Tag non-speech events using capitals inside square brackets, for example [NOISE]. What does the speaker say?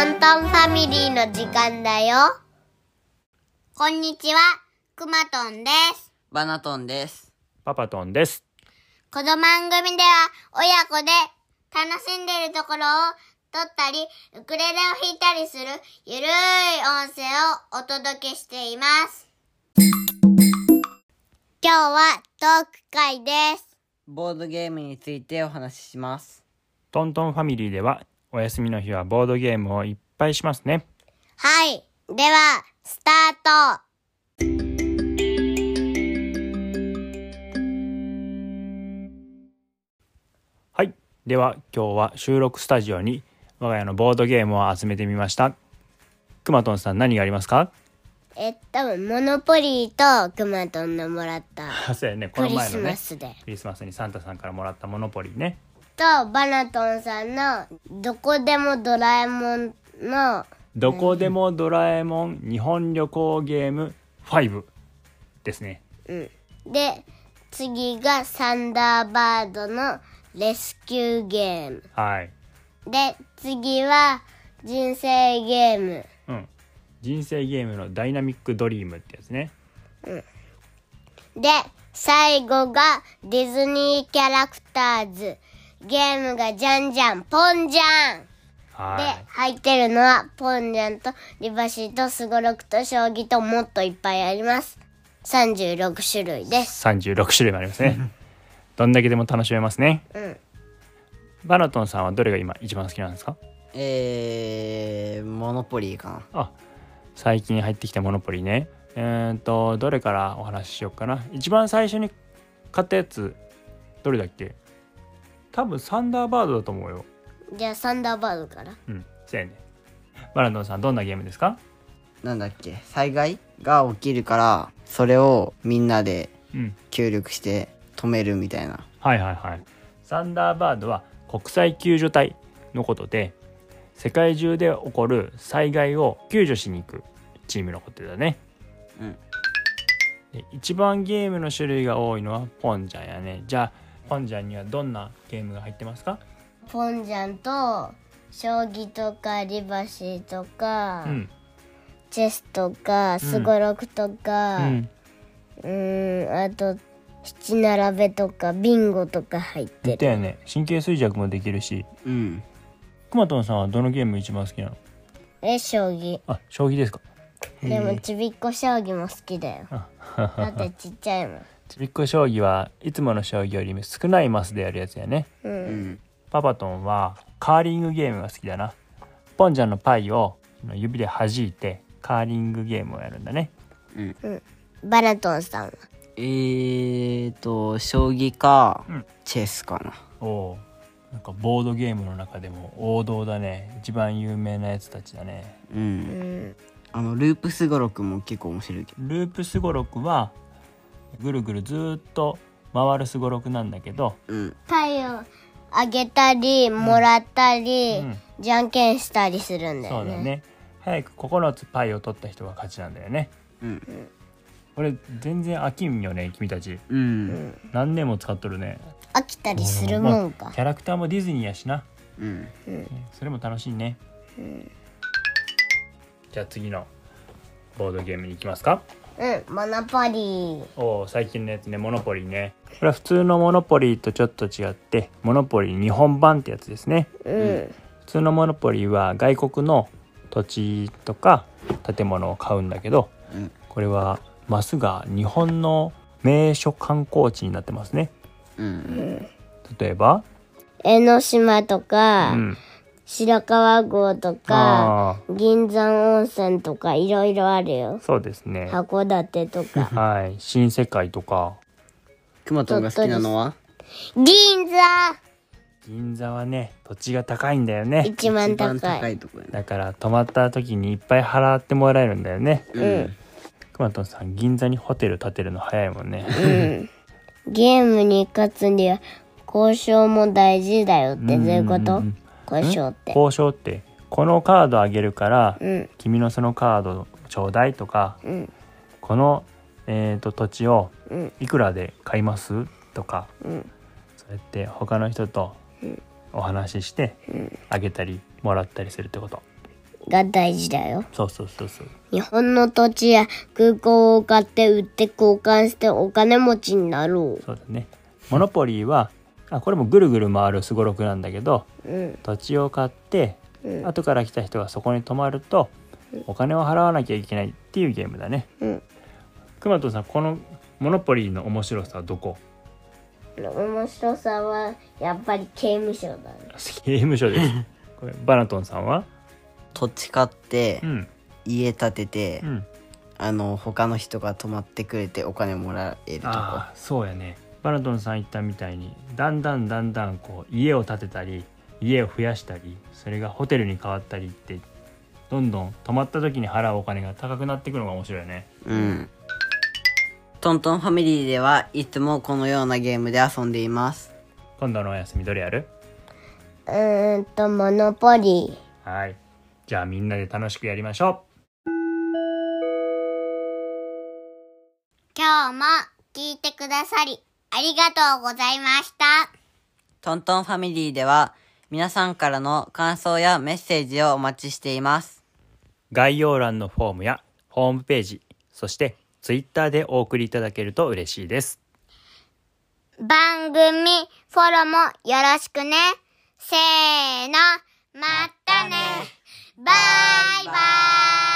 トントンファミリーの時間だよ。こんにちは、くまとんです。バナトンです。パパトンです。この番組では親子で楽しんでいるところを撮ったり、ウクレレを弾いたりするゆるい音声をお届けしています。今日はトーク会です。ボードゲームについてお話しします。トントンファミリーではお休みの日はボードゲームをいっぱいしますね。はい。では、スタート。はい。では今日は収録スタジオに我が家のボードゲームを集めてみました。くまとんさん何がありますか？えっと、モノポリーとくまとんのもらったあそうやね。こクリスの前のね。マスで。クリスマスにサンタさんからもらったモノポリーね。と、バナトンさんのどこでもドラえもんのどこでもドラえもん日本旅行ゲーム5ですね。で、次がサンダーバードのレスキューゲーム。はい。で、次は人生ゲーム。うん。人生ゲームのダイナミックドリームってやつね。で、最後がディズニーキャラクターズ。ゲームがじゃんじゃん、ポンじゃん。ではい。、入ってるのはポンジャンとリバシーとスゴロクと将棋ともっといっぱいあります。36種類です。36種類もありますね。どんだけでも楽しめますね。うん。バナトンさんはどれが今一番好きなんですか？えー、モノポリーかな。あ最近入ってきたモノポリねえー、とどれからお話ししようかな一番最初に買ったやつどれだっけ？多分サンダーバードだと思うよ。じゃあサンダーバードから。うんそうやね。バナトンさんどんなゲームですか？なんだっけ？災害が起きるから、それをみんなでうん。協力して止めるみたいな。はいはいはい。サンダーバードは国際救助隊のことで世界中で起こる災害を救助しに行くチームのことだね。うん。で一番ゲームの種類が多いのはポンジャンやね。じゃあポンジャンにはどんなゲームが入ってますか？ポンジャンと将棋とかリバシーとか、うん。チェスとかスゴロクとうか、ん。うーん、あと七並べとかビンゴとか入ってる。よね。神経衰弱もできるし。うん。くまとんさんはどのゲーム一番好きなの？え、将棋。あ将棋ですか？でもちびっこ将棋も好きだよ。だってちっちゃいもん。[LAUGHS] ちびっこ将棋はいつもの将棋よりも少ないマスでやるやつやねう。うんん。パパトンはカーリングゲームが好きだなポンジャンのパイを指で弾いてカーリングゲームをやるんだねバナトンさんは？えーと、将棋か、うんチェスかな。おなんかボードゲームの中でも王道だね一番有名なやつたちだねう。うんん。あの、ループスゴロクも結構面白いけど。ループすごろくはぐるぐるずーっと回るすごろくなんだけど、うん。パイをあげたり、もらったり、うんじゃんけんしたりするんだよね。そうだね早く9つパイを取った人が勝ちなんだよねうん。これ全然飽きんよね君たちうん。何年も使っとるね飽きたりするもんまかあ。キャラクターもディズニーやしなうん。それも楽しいね、じゃあ次のボードゲームに行きますかうん、モノポリー。おお最近のやつねモノポリーねこれは普通のモノポリーとちょっと違ってモノポリー日本版ってやつですねうん。普通のモノポリーは外国の土地とか建物を買うんだけどうん。これはマスが日本の名所観光地になってますねうん。例えば、江ノ島とか、うん、白川郷とか、あ銀山温泉とかいろいろあるよあ。そうですね函館とか。[LAUGHS] はい新世界とかくまとんが好きなのは？銀座銀座はね土地が高いんだよね一番高い。高いとこやね。だから泊まった時にいっぱい払ってもらえるんだよねうん。くまとんさん銀座にホテル建てるの早いもんねうん。ゲームに勝つには交渉も大事だよってどういうこと？うん交渉って。交渉ってこのカードあげるから、うん。君のそのカードちょうだいとかうん。この、えー、と土地をうん。いくらで買います？とかうん。そうやって他の人とお話ししてあげたりもらったりするってことが大事だよ。そうそうそうそう日本の土地や空港を買って売って交換してお金持ちになろそうだねモノポリーはあこれもぐるぐる回るすごろくなんだけどう。うん。土地を買ってうん。後から来た人がそこに泊まるとお金を払わなきゃいけないっていうゲームだねうん。くまとさんこのモノポリーの面白さはどこ？面白さはやっぱり刑務所だね。ゲームショーです [LAUGHS] これバナトンさんは？土地買ってうん家建てて、うんあの他の人が泊まってくれてお金もらえるとこああそうやねバナトンさん言ったみたいにだんだんだんだんこう家を建てたり家を増やしたりそれがホテルに変わったりってどんどん泊まった時に払うお金が高くなっていくのが面白いよね。うん。トントンファミリーではいつもこのようなゲームで遊んでいます。今度のお休みどれやる？うーんと、モノポリー。はい。じゃあみんなで楽しくやりましょ今日も聞いてくださりありがとうございました。トントンファミリーでは皆さんからの感想やメッセージをお待ちしていますう概要欄のフォームやホームページそしてツイッターでお送りいただけると嬉しいです番組フォローもよろしくね。せーの、またね。バイバイ。